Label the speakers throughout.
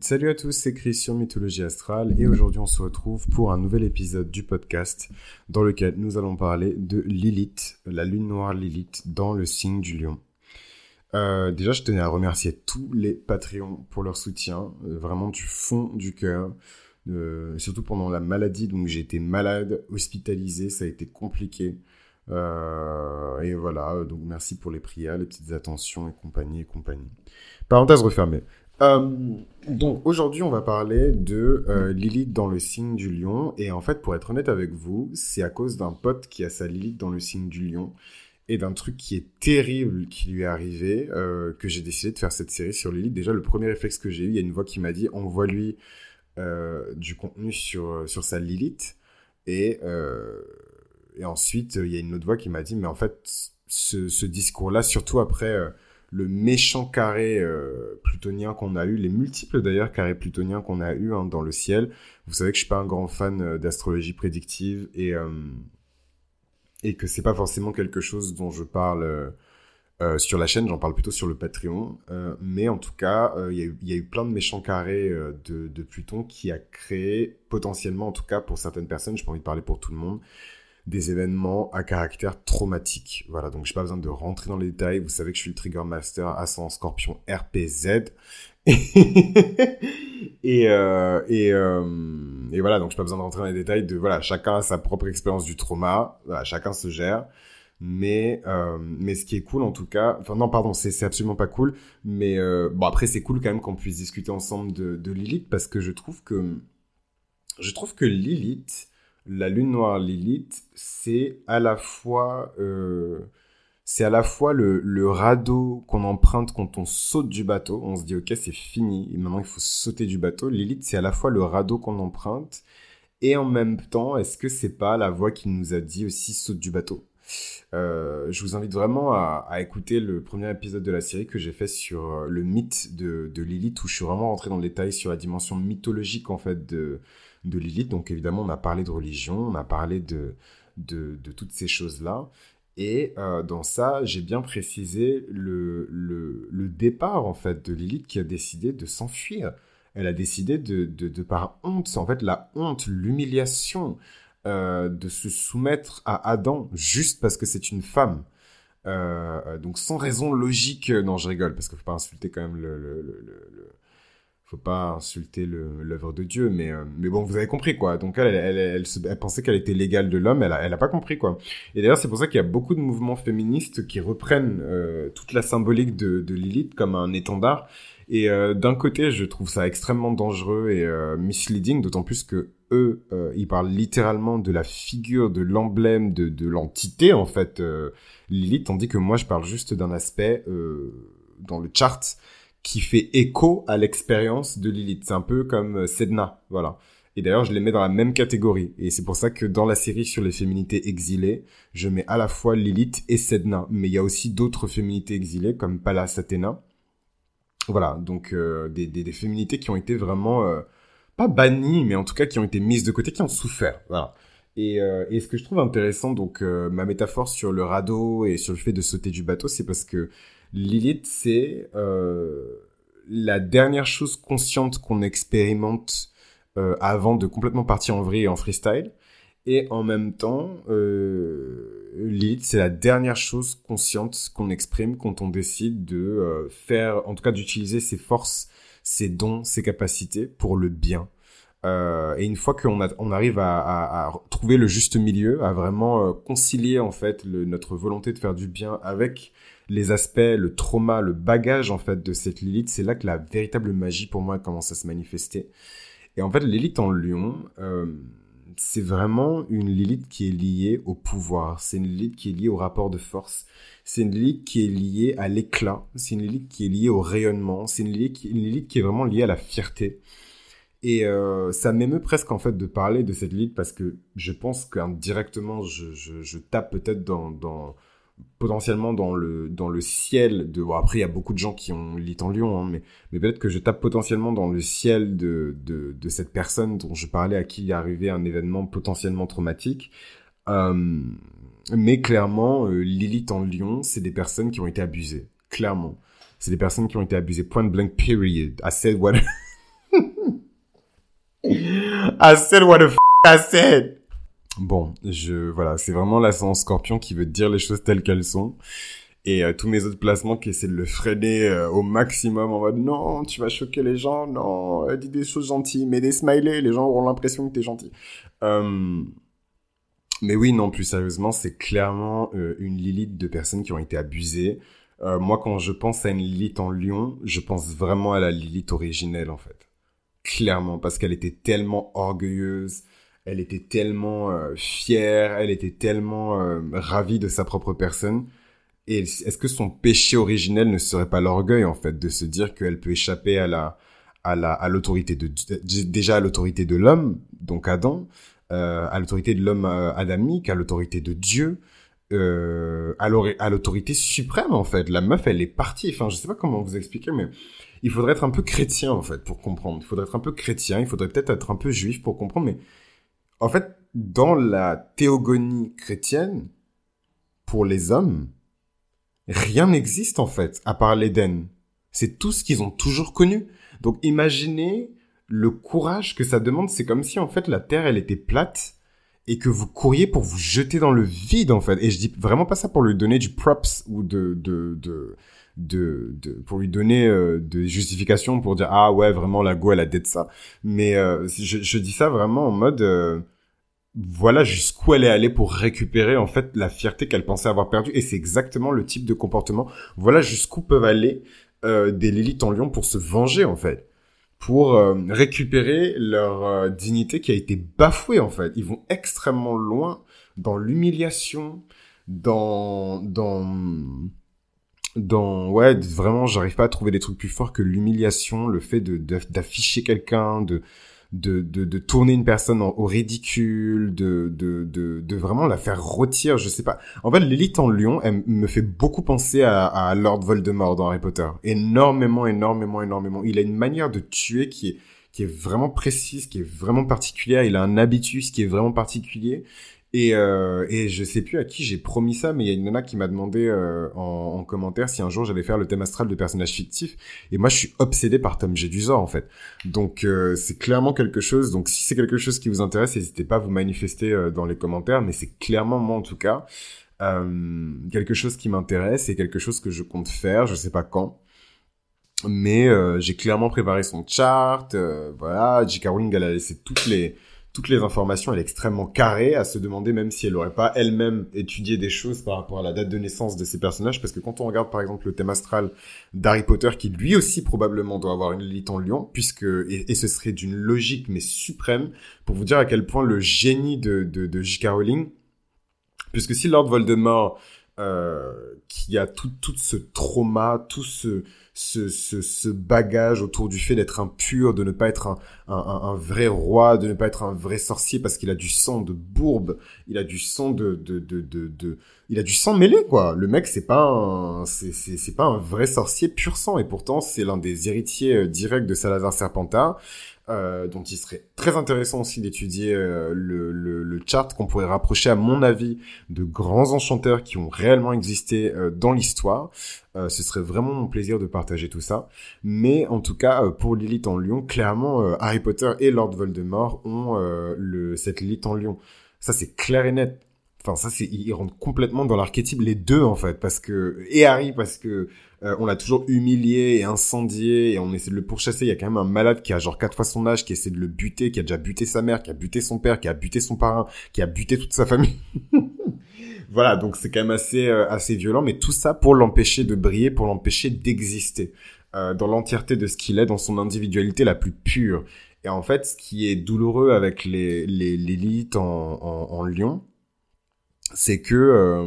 Speaker 1: Salut à tous, c'est Christian Mythologie Astrale et aujourd'hui on se retrouve pour un nouvel épisode du podcast dans lequel nous allons parler de Lilith, la lune noire Lilith dans le signe du lion. Euh, déjà je tenais à remercier tous les Patreons pour leur soutien, euh, vraiment du fond du cœur, euh, surtout pendant la maladie, donc j'ai été malade, hospitalisé, ça a été compliqué. et voilà, donc merci pour les prières, les petites attentions et compagnie et compagnie. Parenthèse refermée. Euh, donc aujourd'hui, on va parler de euh, Lilith dans le signe du lion. Et en fait, pour être honnête avec vous, c'est à cause d'un pote qui a sa Lilith dans le signe du lion et d'un truc qui est terrible qui lui est arrivé euh, que j'ai décidé de faire cette série sur Lilith. Déjà, le premier réflexe que j'ai eu, il y a une voix qui m'a dit envoie-lui du contenu sur, sur sa Lilith. Et, et ensuite, il y a une autre voix qui m'a dit mais en fait, ce, discours-là, surtout après le méchant carré euh, plutonien qu'on a eu, les multiples d'ailleurs carrés plutoniens qu'on a eu hein, dans le ciel. Vous savez que je suis pas un grand fan euh, d'astrologie prédictive et euh, et que c'est pas forcément quelque chose dont je parle sur la chaîne, j'en parle plutôt sur le Patreon. mais en tout cas, il y, y, a eu plein de méchants carrés de, de Pluton qui a créé potentiellement, en tout cas pour certaines personnes, je pas envie de parler pour tout le monde, des événements à caractère traumatique. Voilà, donc j'ai pas besoin de rentrer dans les détails. Vous savez que je suis le Trigger Master Ascendant Scorpion RPZ. et, euh, euh, et voilà, donc j'ai pas besoin de rentrer dans les détails de voilà, chacun a sa propre expérience du trauma, chacun se gère. Mais euh, mais ce qui est cool en tout cas, enfin non pardon, c'est absolument pas cool. Mais bon après c'est cool quand même qu'on puisse discuter ensemble de, de Lilith parce que je trouve que je trouve que Lilith la lune noire Lilith, c'est à la fois, euh, à la fois le, radeau qu'on emprunte quand on saute du bateau. On se dit, ok, c'est fini. maintenant, il faut sauter du bateau. Lilith, c'est à la fois le radeau qu'on emprunte et en même temps, est-ce que c'est pas la voix qui nous a dit aussi saute du bateau? Je vous invite vraiment à, écouter le premier épisode de la série que j'ai fait sur euh, le mythe de, Lilith, où je suis vraiment rentré dans le détail sur la dimension mythologique en fait de, Lilith. Donc évidemment, on a parlé de religion, on a parlé de, toutes ces choses-là. Et euh, dans ça, j'ai bien précisé le, le, départ en fait de Lilith qui a décidé de s'enfuir. Elle a décidé de, de, par honte, en fait la honte, l'humiliation, euh, de se soumettre à Adam juste parce que c'est une femme. Euh, donc sans raison logique, non je rigole parce qu'il faut pas insulter quand même le, le faut pas insulter l'œuvre de Dieu, mais, euh, mais bon, vous avez compris quoi. Donc elle, elle, elle, pensait qu'elle était légale de l'homme, elle a, elle a pas compris quoi. Et d'ailleurs, c'est pour ça qu'il y a beaucoup de mouvements féministes qui reprennent euh, toute la symbolique de, de, Lilith comme un étendard. Et euh, d'un côté, je trouve ça extrêmement dangereux et misleading, d'autant plus que eux, ils parlent littéralement de la figure, de l'emblème, de, de l'entité en fait Lilith, tandis que moi, je parle juste d'un aspect dans le chart qui fait écho à l'expérience de Lilith. C'est un peu comme euh, Sedna, voilà. Et d'ailleurs, je les mets dans la même catégorie. Et c'est pour ça que dans la série sur les féminités exilées, je mets à la fois Lilith et Sedna. Mais il y a aussi d'autres féminités exilées, comme Pallas Athéna. Voilà, donc euh, des, des, féminités qui ont été vraiment, euh, pas bannies, mais en tout cas qui ont été mises de côté, qui ont souffert. Voilà. Et, et ce que je trouve intéressant, donc ma métaphore sur le radeau et sur le fait de sauter du bateau, c'est parce que Lilith, c'est euh, la dernière chose consciente qu'on expérimente euh, avant de complètement partir en vrille et en freestyle. Et en même temps, euh, c'est la dernière chose consciente qu'on exprime quand on décide de euh, faire, en tout cas d'utiliser ses forces, ses dons, ses capacités pour le bien. Euh, et une fois qu'on on arrive à, trouver le juste milieu, à vraiment euh, concilier en fait notre volonté de faire du bien avec les aspects, le trauma, le bagage en fait de cette Lilith, c'est là que la véritable magie pour moi commence à se manifester. Et en fait, Lilith en lion, c'est vraiment une Lilith qui est liée au pouvoir. C'est une Lilith qui est liée au rapport de force. C'est une Lilith qui est liée à l'éclat. C'est une Lilith qui est liée au rayonnement. C'est une Lilith, une Lilith qui est vraiment liée à la fierté. Et euh, ça m'émeut presque en fait de parler de cette Lilith parce que je pense qu'indirectement je, je, je tape peut-être dans, dans potentiellement dans le dans le ciel de bon, après il y a beaucoup de gens qui ont Lilith en Lion hein, mais mais peut-être que je tape potentiellement dans le ciel de, de de cette personne dont je parlais à qui il est arrivé un événement potentiellement traumatique. Euh, mais clairement euh, Lilith en Lion c'est des personnes qui ont été abusées. Clairement. C'est des personnes qui ont été abusées. Point blank period. I said what I said what the f I said. Bon, je voilà, c'est vraiment l'ascendant scorpion qui veut dire les choses telles qu'elles sont. Et euh, tous mes autres placements qui essaient de le freiner euh, au maximum en mode non, tu vas choquer les gens, non, euh, dis des choses gentilles, mets des smileys, les gens auront l'impression que t'es gentil. Mais oui, non, plus sérieusement, c'est clairement une Lilith de personnes qui ont été abusées. moi, quand je pense à une Lilith en lion, je pense vraiment à la Lilith originelle, en fait. Clairement, parce qu'elle était tellement orgueilleuse, elle était tellement fière, elle était tellement ravie de sa propre personne. Et est-ce que son péché originel ne serait pas l'orgueil en fait de se dire qu'elle peut échapper à la à la à l'autorité de déjà à l'autorité de l'homme donc Adam euh, à l'autorité de l'homme euh, adamique à l'autorité de Dieu euh, à l'autorité suprême en fait. La meuf elle est partie. Enfin je sais pas comment vous expliquer mais il faudrait être un peu chrétien en fait pour comprendre. Il faudrait être un peu chrétien. Il faudrait peut-être être un peu juif pour comprendre mais en fait dans la théogonie chrétienne pour les hommes rien n'existe en fait, à part l'Éden. C'est tout ce qu'ils ont toujours connu. Donc imaginez le courage que ça demande. C'est comme si en fait la Terre, elle était plate et que vous couriez pour vous jeter dans le vide en fait. Et je dis vraiment pas ça pour lui donner du props ou de de de de, de pour lui donner euh, des justifications pour dire ah ouais vraiment la go elle a de ça. Mais euh, je, je dis ça vraiment en mode euh, voilà jusqu'où elle est allée pour récupérer en fait la fierté qu'elle pensait avoir perdue. Et c'est exactement le type de comportement. Voilà jusqu'où peuvent aller euh, des Lilith en lion pour se venger en fait. Pour euh, récupérer leur euh, dignité qui a été bafouée en fait. Ils vont extrêmement loin dans l'humiliation dans dans dans ouais vraiment j'arrive pas à trouver des trucs plus forts que l'humiliation le fait de d'afficher quelqu'un de de, de, de tourner une personne au ridicule, de, de, de, de vraiment la faire rôtir, je sais pas. En fait, l'élite en lion, elle me fait beaucoup penser à, à Lord Voldemort dans Harry Potter. Énormément, énormément, énormément. Il a une manière de tuer qui est, qui est vraiment précise, qui est vraiment particulière. Il a un habitus qui est vraiment particulier. Et, euh, et je sais plus à qui j'ai promis ça, mais il y a une nana qui m'a demandé euh, en, en, commentaire si un jour j'allais faire le thème astral de personnages fictifs. Et moi, je suis obsédé par Tom Jedusor, en fait. Donc, euh, c'est clairement quelque chose. Donc, si c'est quelque chose qui vous intéresse, n'hésitez pas à vous manifester euh, dans les commentaires. Mais c'est clairement, moi, en tout cas, euh, quelque chose qui m'intéresse et quelque chose que je compte faire. Je sais pas quand. Mais j'ai clairement préparé son chart. voilà, J.K. Rowling, elle a laissé toutes les toutes les informations, elle est extrêmement carrée, à se demander même si elle n'aurait pas elle-même étudié des choses par rapport à la date de naissance de ces personnages, parce que quand on regarde par exemple le thème astral d'Harry Potter, qui lui aussi probablement doit avoir une Lilith en lion, puisque, et, ce serait d'une logique mais suprême, pour vous dire à quel point le génie de, de, J.K. Rowling, puisque si Lord Voldemort, euh, qui a tout, tout ce trauma, tout ce, ce, ce, ce, bagage autour du fait d'être impur, de ne pas être un, un, un, vrai roi, de ne pas être un vrai sorcier parce qu'il a du sang de bourbe, il a du sang de, de, de, de, de il a du sang mêlé quoi. Le mec c'est pas un, c'est, c'est, pas un vrai sorcier pur sang et pourtant c'est l'un des héritiers euh, directs de Salazar Serpentard. Euh, dont il serait très intéressant aussi d'étudier euh, le, le, chart qu'on pourrait rapprocher, à mon avis, de grands enchanteurs qui ont réellement existé euh, dans l'histoire. ce serait vraiment mon plaisir de partager tout ça. Mais en tout cas, pour Lilith en Lion, clairement, Harry Potter et Lord Voldemort ont le, cette Lilith en Lion. Ça, c'est clair et net. Enfin, ça, c'est, ils rentrent complètement dans l'archétype, les deux, en fait, parce que, et Harry, parce que, euh, on l'a toujours humilié et incendié et on essaie de le pourchasser. Il y a quand même un malade qui a genre quatre fois son âge, qui essaie de le buter, qui a déjà buté sa mère, qui a buté son père, qui a buté son parrain, qui a buté toute sa famille. voilà, donc c'est quand même assez, euh, assez violent, mais tout ça pour l'empêcher de briller, pour l'empêcher d'exister euh, dans l'entièreté de ce qu'il est, dans son individualité la plus pure. Et en fait, ce qui est douloureux avec les l'élite en, en, en Lyon, c'est que euh,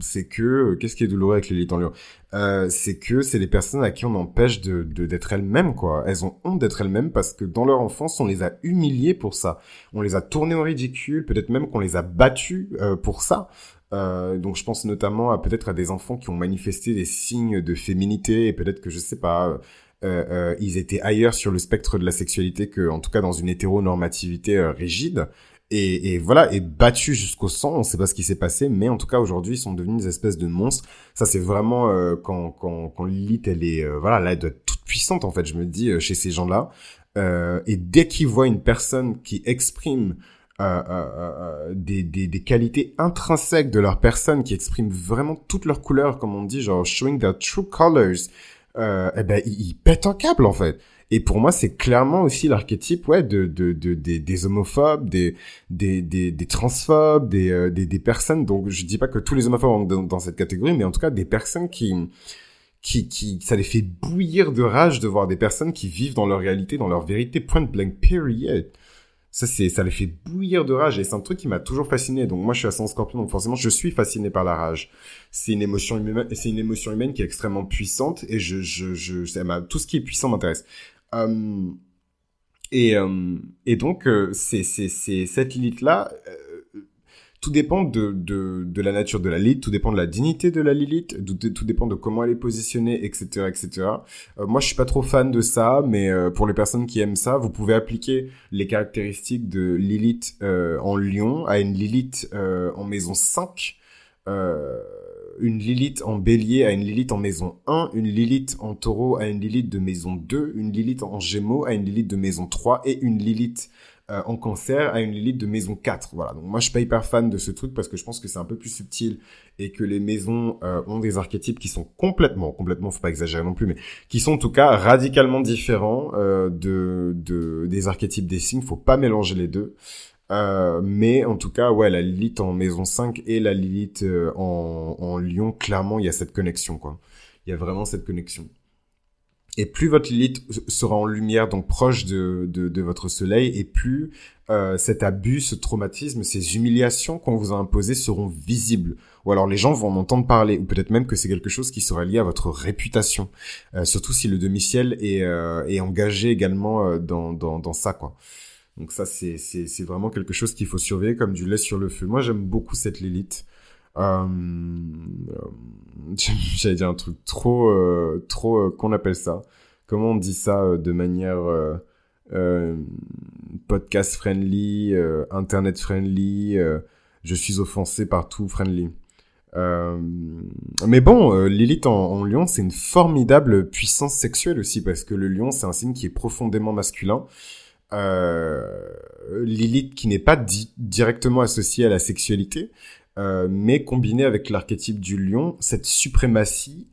Speaker 1: c'est que qu'est-ce qui est douloureux avec l'élite en lion? Euh, c'est que c'est les personnes à qui on empêche de d'être elles-mêmes quoi. Elles ont honte d'être elles-mêmes parce que dans leur enfance on les a humiliées pour ça. On les a tournées au ridicule peut-être même qu'on les a battues euh, pour ça. Euh, donc je pense notamment à peut-être à des enfants qui ont manifesté des signes de féminité et peut-être que je sais pas ils étaient ailleurs sur le spectre de la sexualité que en tout cas dans une hétéronormativité rigide et, et voilà, et battus jusqu'au sang. On sait pas ce qui s'est passé, mais en tout cas aujourd'hui, ils sont devenus des espèces de monstres. Ça, c'est vraiment euh, quand quand quand Lilith, elle est euh, voilà, là, elle doit être toute puissante en fait. Je me dis euh, chez ces gens-là. et dès qu'ils voient une personne qui exprime des, des, des, qualités intrinsèques de leur personne qui expriment vraiment toutes leurs couleurs, comme on dit, genre showing their true colors, euh, eh ben ils, ils, pètent un câble en fait. Et pour moi, c'est clairement aussi l'archétype, ouais, de, de, de, des, des homophobes, des, des, des, des transphobes, des, euh, des, des, personnes. Donc, je dis pas que tous les homophobes sont dans, cette catégorie, mais en tout cas, des personnes qui, qui, qui, ça les fait bouillir de rage de voir des personnes qui vivent dans leur réalité, dans leur vérité, point blank, period. Ça, c'est, ça les fait bouillir de rage et c'est un truc qui m'a toujours fasciné. Donc, moi, je suis son scorpion, donc forcément, je suis fasciné par la rage. C'est une émotion humaine, c'est une émotion humaine qui est extrêmement puissante et je, je, je, tout ce qui est puissant m'intéresse. Euh, et, euh, et donc, euh, c'est, cette Lilith-là, tout dépend de, de, de, la nature de la Lilith, tout dépend de la dignité de la Lilith, tout, tout dépend de comment elle est positionnée, etc., etc. moi, je suis pas trop fan de ça, mais pour les personnes qui aiment ça, vous pouvez appliquer les caractéristiques de Lilith en Lion à une Lilith en maison 5. Euh, une Lilith en bélier à une Lilith en maison 1, une Lilith en taureau à une Lilith de maison 2, une Lilith en gémeaux à une Lilith de maison 3 et une Lilith euh, en cancer à une Lilith de maison 4. Voilà, donc moi je suis pas hyper fan de ce truc parce que je pense que c'est un peu plus subtil et que les maisons euh, ont des archétypes qui sont complètement, complètement, faut pas exagérer non plus, mais qui sont en tout cas radicalement différents euh, de, de, des archétypes des signes, faut pas mélanger les deux. Euh, mais en tout cas, ouais, la Lilith en maison 5 et la Lilith euh, en, en Lion, clairement, il y a cette connexion, quoi. Il y a vraiment cette connexion. Et plus votre Lilith sera en lumière, donc proche de, de, de votre soleil, et plus euh, cet abus, ce traumatisme, ces humiliations qu'on vous a imposées seront visibles. Ou alors les gens vont en entendre parler, ou peut-être même que c'est quelque chose qui sera lié à votre réputation. Euh, surtout si le demi-ciel est, euh, est engagé également dans, dans, dans ça, quoi. Donc ça, c'est, vraiment quelque chose qu'il faut surveiller comme du lait sur le feu. Moi, j'aime beaucoup cette Lilith. Euh, j'allais dire un truc trop, euh, trop, euh, qu'on appelle ça Comment on dit ça euh, de manière euh, podcast friendly, internet friendly Je suis offensé partout friendly. mais bon, Lilith en, lion, c'est une formidable puissance sexuelle aussi parce que le lion, c'est un signe qui est profondément masculin euh, Lilith qui n'est pas directement associée à la sexualité, euh, mais combinée avec l'archétype du lion, cette suprématie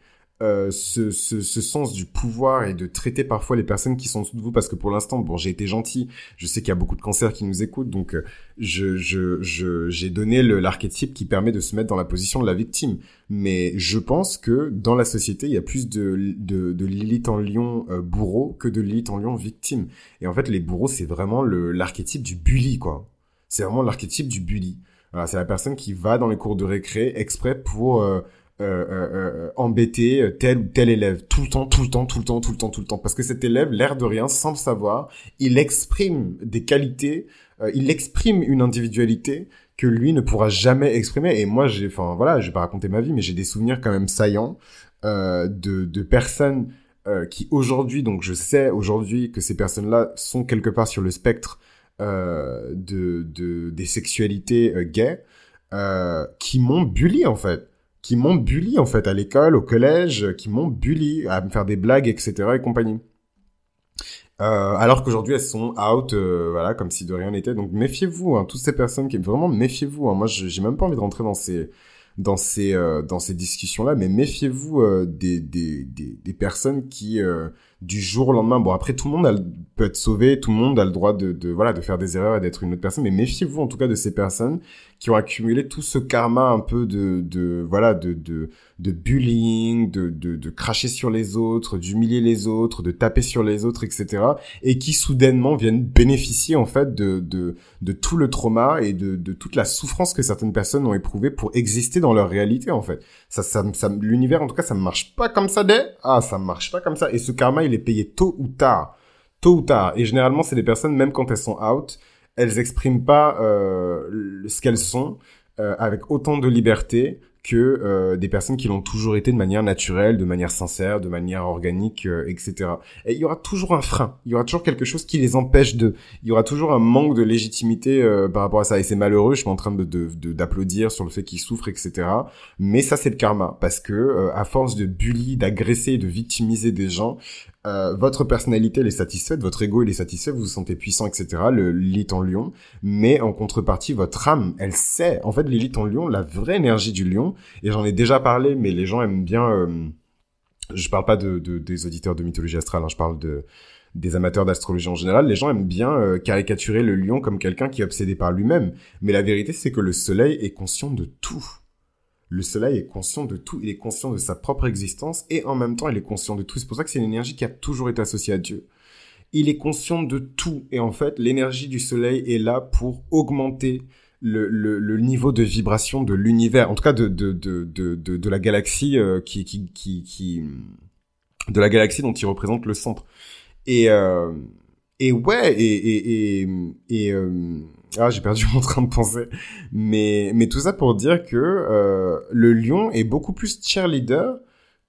Speaker 1: euh, ce, ce, ce, sens du pouvoir et de traiter parfois les personnes qui sont dessous de vous parce que pour l'instant bon j'ai été gentil. Je sais qu'il y a beaucoup de cancers qui nous écoutent donc euh, je je je j'ai donné l'archétype qui permet de se mettre dans la position de la victime. Mais je pense que dans la société il y a plus de de, de en lion euh, bourreau que de Lilith en lion victime. Et en fait les bourreaux c'est vraiment l'archétype du bully quoi. C'est vraiment l'archétype du bully. C'est la personne qui va dans les cours de récré exprès pour euh, euh, euh, embêter tel ou tel élève tout le temps, tout le temps, tout le temps, tout le temps, tout le temps, parce que cet élève, l'air de rien, sans le savoir, il exprime des qualités, il exprime une individualité que lui ne pourra jamais exprimer. Et moi, j'ai, enfin voilà, je vais pas raconter ma vie, mais j'ai des souvenirs quand même saillants de, de personnes qui aujourd'hui, donc je sais aujourd'hui que ces personnes-là sont quelque part sur le spectre de, de des sexualités gays, qui m'ont bully en fait qui m'ont bully en fait à l'école, au collège, qui m'ont bully à me faire des blagues, etc. et compagnie. Euh, alors qu'aujourd'hui elles sont out, euh, voilà, comme si de rien n'était. Donc méfiez-vous, hein, toutes ces personnes qui vraiment méfiez-vous. Hein. Moi, j'ai même pas envie de rentrer dans ces dans ces euh, dans ces discussions là, mais méfiez-vous des, des, des personnes qui du jour au lendemain. Bon, après, tout le monde peut être sauvé, tout le monde a le droit de, voilà, de faire des erreurs et d'être une autre personne, mais méfiez-vous en tout cas de ces personnes qui ont accumulé tout ce karma un peu de, de voilà, de, de, de bullying, de, de, de cracher sur les autres, d'humilier les autres, de taper sur les autres, etc. Et qui soudainement viennent bénéficier en fait de, de, de tout le trauma et de, de toute la souffrance que certaines personnes ont éprouvé pour exister dans leur réalité en fait. Ça, ça, ça l'univers en tout cas, ça ne marche pas comme ça dès. Ah, ça marche pas comme ça. Et ce karma, il est payé tôt ou tard. Tôt ou tard. Et généralement, c'est des personnes, même quand elles sont out, elles expriment pas euh, ce qu'elles sont euh, avec autant de liberté que euh, des personnes qui l'ont toujours été de manière naturelle, de manière sincère, de manière organique, euh, etc. Et il y aura toujours un frein, il y aura toujours quelque chose qui les empêche de, il y aura toujours un manque de légitimité euh, par rapport à ça. Et c'est malheureux, je suis en train de d'applaudir de, sur le fait qu'ils souffrent, etc. Mais ça c'est le karma, parce que à force de bully, d'agresser, de victimiser des gens, euh, votre personnalité elle est satisfaite, votre ego il est satisfait, vous vous sentez puissant, etc. Le l'élite en lion, mais en contrepartie, votre âme, elle sait. En fait, l'élite en lion, la vraie énergie du lion, et j'en ai déjà parlé, mais les gens aiment bien. Euh, je parle pas de, des auditeurs de mythologie astrale, hein, je parle de des amateurs d'astrologie en général, les gens aiment bien euh, caricaturer le lion comme quelqu'un qui est obsédé par lui-même. Mais la vérité, c'est que le soleil est conscient de tout. Le soleil est conscient de tout, il est conscient de sa propre existence et en même temps il est conscient de tout. C'est pour ça que c'est une énergie qui a toujours été associée à Dieu. Il est conscient de tout et en fait l'énergie du soleil est là pour augmenter le, le, niveau de vibration de l'univers, en tout cas de, de, de, de, de, la galaxie euh, qui, qui, qui, qui, de la galaxie dont il représente le centre. Et, euh, et ouais, et, et, et, euh, ah, j'ai perdu mon train de penser. Mais, mais tout ça pour dire que le lion est beaucoup plus cheerleader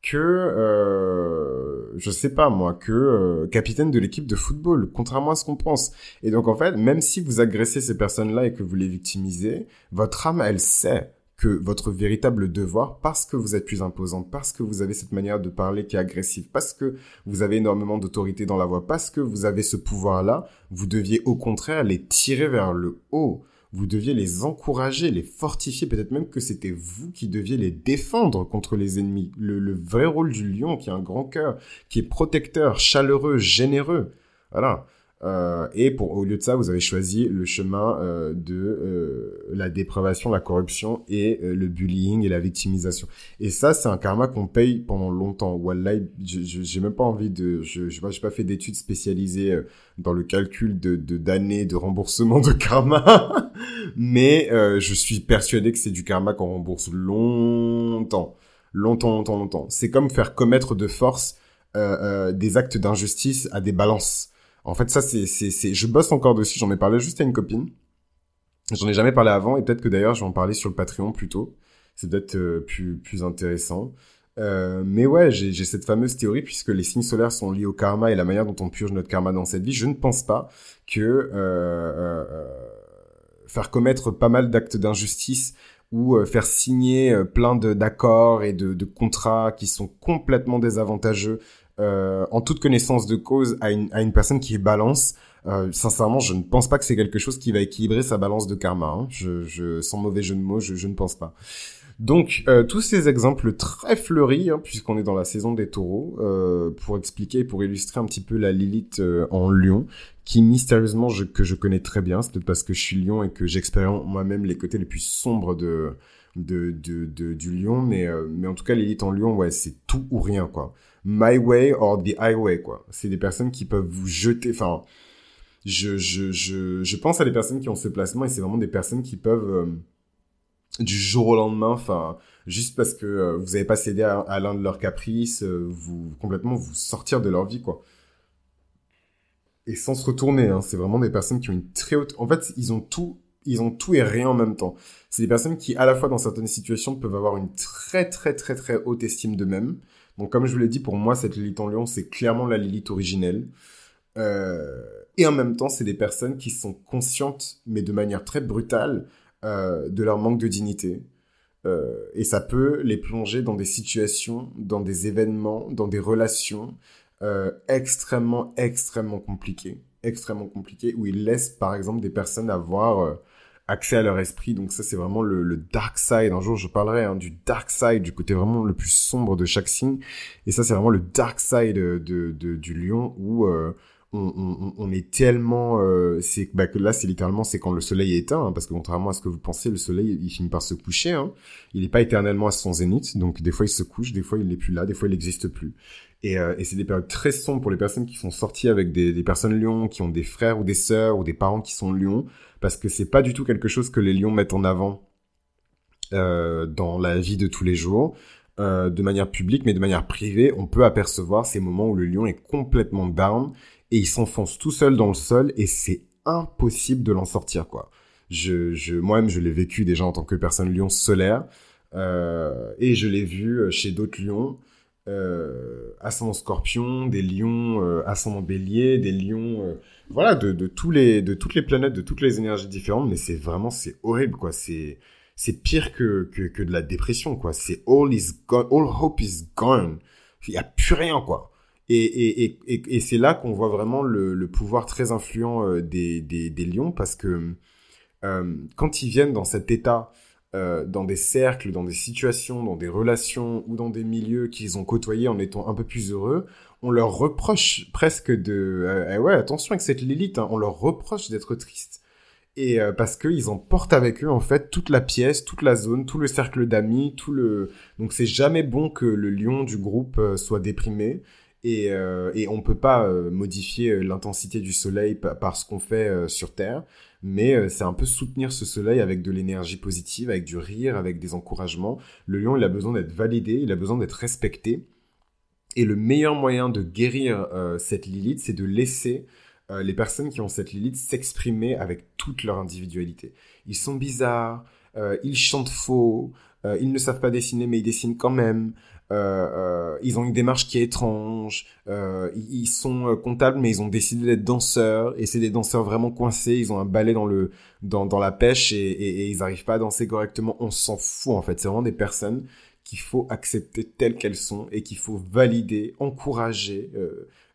Speaker 1: que, je sais pas moi, que euh, capitaine de l'équipe de football, contrairement à ce qu'on pense. Et donc en fait, même si vous agressez ces personnes-là et que vous les victimisez, votre âme, elle sait que votre véritable devoir, parce que vous êtes plus imposant, parce que vous avez cette manière de parler qui est agressive, parce que vous avez énormément d'autorité dans la voix, parce que vous avez ce pouvoir-là, vous deviez au contraire les tirer vers le haut. Vous deviez les encourager, les fortifier, peut-être même que c'était vous qui deviez les défendre contre les ennemis. Le, vrai rôle du lion, qui a un grand cœur, qui est protecteur, chaleureux, généreux. Voilà. Euh, et pour au lieu de ça, vous avez choisi le chemin euh, de euh, la dépravation, la corruption et le bullying et la victimisation. Et ça, c'est un karma qu'on paye pendant longtemps. Wallah, j'ai même pas envie de, je je pas, pas fait d'études spécialisées dans le calcul de d'années de, remboursement de karma, mais je suis persuadé que c'est du karma qu'on rembourse longtemps, longtemps, longtemps, longtemps. C'est comme faire commettre de force des actes d'injustice à des balances. En fait, ça, c'est, je bosse encore dessus. J'en ai parlé juste à une copine. J'en ai jamais parlé avant et peut-être que d'ailleurs, je vais en parler sur le Patreon plutôt. C'est peut-être euh, plus, plus intéressant. Euh, mais ouais, j'ai, cette fameuse théorie puisque les signes solaires sont liés au karma et la manière dont on purge notre karma dans cette vie. Je ne pense pas que euh, faire commettre pas mal d'actes d'injustice ou faire signer plein d'accords et de, de contrats qui sont complètement désavantageux euh, en toute connaissance de cause à une, à une personne qui balance, euh, sincèrement, je ne pense pas que c'est quelque chose qui va équilibrer sa balance de karma. Hein. Je, je, sans mauvais jeu de mots, je, je ne pense pas. Donc, euh, tous ces exemples très fleuris, hein, puisqu'on est dans la saison des taureaux, euh, pour expliquer, pour illustrer un petit peu la Lilith euh, en lion, qui mystérieusement, je, que je connais très bien, c'est peut-être parce que je suis lion et que j'expérimente moi-même les côtés les plus sombres de, de, de, de du lion, mais, euh, mais en tout cas, Lilith en lion, ouais, c'est tout ou rien, quoi my way or the highway, quoi. C'est des personnes qui peuvent vous jeter, enfin, je, je, je, je pense à des personnes qui ont ce placement et c'est vraiment des personnes qui peuvent, euh, du jour au lendemain, enfin, juste parce que euh, vous n'avez pas cédé à, l'un de leurs caprices, euh, vous, complètement vous sortir de leur vie, quoi. Et sans se retourner, hein, c'est vraiment des personnes qui ont une très haute, en fait, ils ont tout, ils ont tout et rien en même temps. C'est des personnes qui, à la fois dans certaines situations, peuvent avoir une très très très très haute estime d'eux-mêmes, donc, comme je vous l'ai dit, pour moi, cette Lilith en lion, c'est clairement la Lilith originelle. Euh, et en même temps, c'est des personnes qui sont conscientes, mais de manière très brutale, euh, de leur manque de dignité. Euh, et ça peut les plonger dans des situations, dans des événements, dans des relations extrêmement, extrêmement compliquées. Extrêmement compliquées, où ils laissent, par exemple, des personnes avoir accès à leur esprit. Donc ça, c'est vraiment le, le, dark side. Un jour, je parlerai hein, du dark side, du côté vraiment le plus sombre de chaque signe. Et ça, c'est vraiment le dark side de, de du lion où euh, on, on, on, est tellement... Euh, c'est bah, que là, c'est littéralement, c'est quand le soleil est éteint, hein, parce que contrairement à ce que vous pensez, le soleil, il finit par se coucher. Hein. Il n'est pas éternellement à son zénith, donc des fois, il se couche, des fois, il n'est plus là, des fois, il n'existe plus. Et, euh, et c'est des périodes très sombres pour les personnes qui sont sorties avec des, des personnes lions, qui ont des frères ou des sœurs ou des parents qui sont lions parce que c'est pas du tout quelque chose que les lions mettent en avant euh, dans la vie de tous les jours. Euh, de manière publique, mais de manière privée, on peut apercevoir ces moments où le lion est complètement down et il s'enfonce tout seul dans le sol et c'est impossible de l'en sortir quoi. Je, je moi-même je l'ai vécu déjà en tant que personne lion solaire. et je l'ai vu chez d'autres lions euh, ascendant scorpion, des lions euh, ascendant bélier, des lions, euh, voilà, de, de, tous les, de toutes les planètes, de toutes les énergies différentes, mais c'est vraiment, c'est horrible, quoi, c'est, c'est pire que, que, que de la dépression, quoi, c'est all is gone, all hope is gone, il y a plus rien, quoi. Et, et, et, et c'est là qu'on voit vraiment le, pouvoir très influent euh, des, des, lions, parce que euh, quand ils viennent dans cet état euh, dans des cercles, dans des situations, dans des relations ou dans des milieux qu'ils ont côtoyés en étant un peu plus heureux, on leur reproche presque de... Euh, eh ouais, attention avec cette Lilith, hein, on leur reproche d'être tristes. Et euh, parce qu'ils emportent avec eux en fait toute la pièce, toute la zone, tout le cercle d'amis, tout le... Donc c'est jamais bon que le lion du groupe soit déprimé. Et, et on peut pas modifier l'intensité du soleil par ce qu'on fait sur Terre mais euh, c'est un peu soutenir ce soleil avec de l'énergie positive, avec du rire, avec des encouragements. Le lion, il a besoin d'être validé, il a besoin d'être respecté. Et le meilleur moyen de guérir euh, cette Lilith, c'est de laisser euh, les personnes qui ont cette Lilith s'exprimer avec toute leur individualité. Ils sont bizarres, ils chantent faux, ils ne savent pas dessiner mais ils dessinent quand même. Euh, euh, ils ont une démarche qui est étrange. Euh, ils sont comptables, mais ils ont décidé d'être danseurs. Et c'est des danseurs vraiment coincés. Ils ont un balai dans le dans, dans la pêche et, et, et ils n'arrivent pas à danser correctement. On s'en fout en fait. C'est vraiment des personnes qu'il faut accepter telles qu'elles sont et qu'il faut valider, encourager,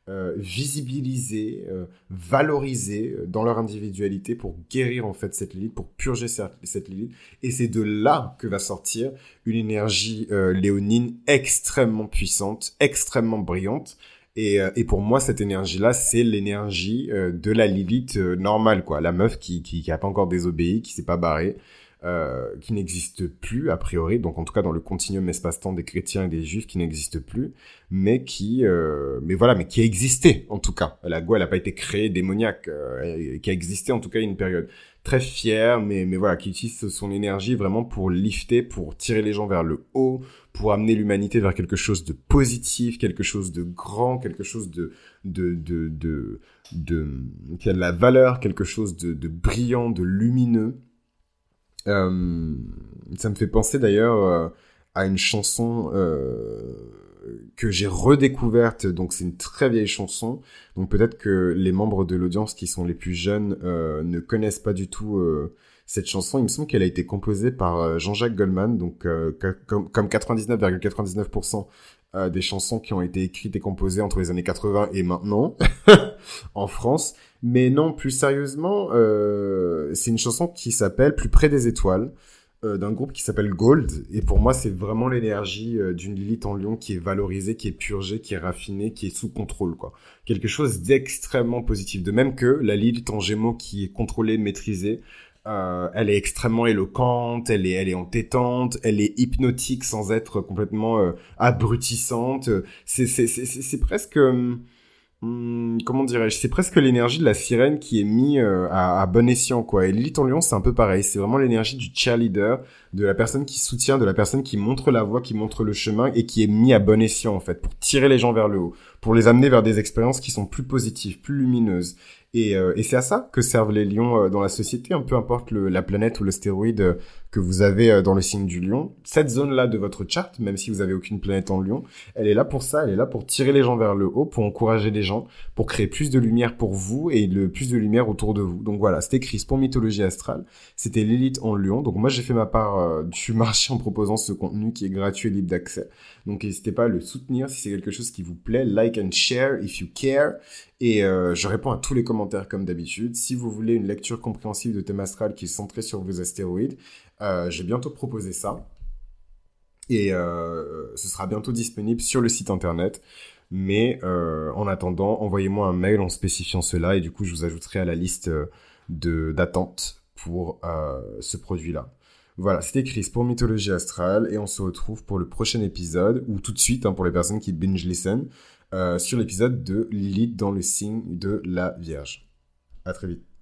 Speaker 1: euh, euh, visibiliser, euh, valoriser euh, dans leur individualité pour guérir en fait cette Lilith, pour purger cette, Lilith. Et c'est de là que va sortir une énergie léonine extrêmement puissante, extrêmement brillante. Et, et pour moi, cette énergie-là, c'est l'énergie de la Lilith normale, quoi. La meuf qui, qui, qui pas encore désobéi, qui s'est pas barrée, euh, qui n'existe plus a priori, donc en tout cas dans le continuum espace-temps des chrétiens et des juifs qui n'existe plus, mais qui, euh, mais voilà, mais qui a existé en tout cas. La Goua, elle n'a pas été créée démoniaque, euh, qui a existé en tout cas une période très fière, mais mais voilà, qui utilise son énergie vraiment pour lifter, pour tirer les gens vers le haut, pour amener l'humanité vers quelque chose de positif, quelque chose de grand, quelque chose de de de de, de, qui a de la valeur, quelque chose de, de brillant, de lumineux. Euh, ça me fait penser d'ailleurs euh, à une chanson euh, que j'ai redécouverte. Donc c'est une très vieille chanson. Donc peut-être que les membres de l'audience qui sont les plus jeunes ne connaissent pas du tout cette chanson. Il me semble qu'elle a été composée par Jean-Jacques Goldman. Donc comme, comme 99,99% des chansons qui ont été écrites et composées entre les années 80 et maintenant en France. Mais non, plus sérieusement, euh, c'est une chanson qui s'appelle Plus près des étoiles, euh, d'un groupe qui s'appelle Gold. Et pour moi, c'est vraiment l'énergie euh, d'une Lilith en lion qui est valorisée, qui est purgée, qui est raffinée, qui est sous contrôle, quoi. Quelque chose d'extrêmement positif. De même que la Lilith en gémeaux qui est contrôlée, maîtrisée, euh, elle est extrêmement éloquente, elle est, elle est entêtante, elle est hypnotique sans être complètement euh, abrutissante. C'est, c'est, c'est, presque, hum, Hmm, comment dirais-je C'est presque l'énergie de la sirène qui est mise euh, à, bon escient, quoi. Et Lilith en lion, c'est un peu pareil. C'est vraiment l'énergie du cheerleader, de la personne qui soutient, de la personne qui montre la voie, qui montre le chemin et qui est mis à bon escient, en fait, pour tirer les gens vers le haut, pour les amener vers des expériences qui sont plus positives, plus lumineuses. Et, euh, et c'est à ça que servent les lions euh, dans la société, peu importe la planète ou le stéroïde que vous avez euh, dans le signe du lion. Cette zone-là de votre charte, même si vous avez aucune planète en lion, elle est là pour ça, elle est là pour tirer les gens vers le haut, pour encourager les gens, pour créer plus de lumière pour vous et le plus de lumière autour de vous. Donc voilà, c'était Chris pour Mythologie Astrale. C'était l'élite en lion. Donc moi j'ai fait ma part euh, du marché en proposant ce contenu qui est gratuit et libre d'accès. Donc n'hésitez pas à le soutenir si c'est quelque chose qui vous plaît. Like and share if you care. Et euh, je réponds à tous les commentaires comme d'habitude. Si vous voulez une lecture compréhensive de thème astral qui est centrée sur vos astéroïdes, euh, j'ai bientôt proposé ça. Et euh, ce sera bientôt disponible sur le site internet. Mais euh, en attendant, envoyez-moi un mail en spécifiant cela et du coup, je vous ajouterai à la liste d'attente pour ce produit-là. Voilà, c'était Chris pour Mythologie Astrale et on se retrouve pour le prochain épisode, ou tout de suite hein, pour les personnes qui binge listen, sur l'épisode de Lilith dans le signe de la Vierge. À très vite.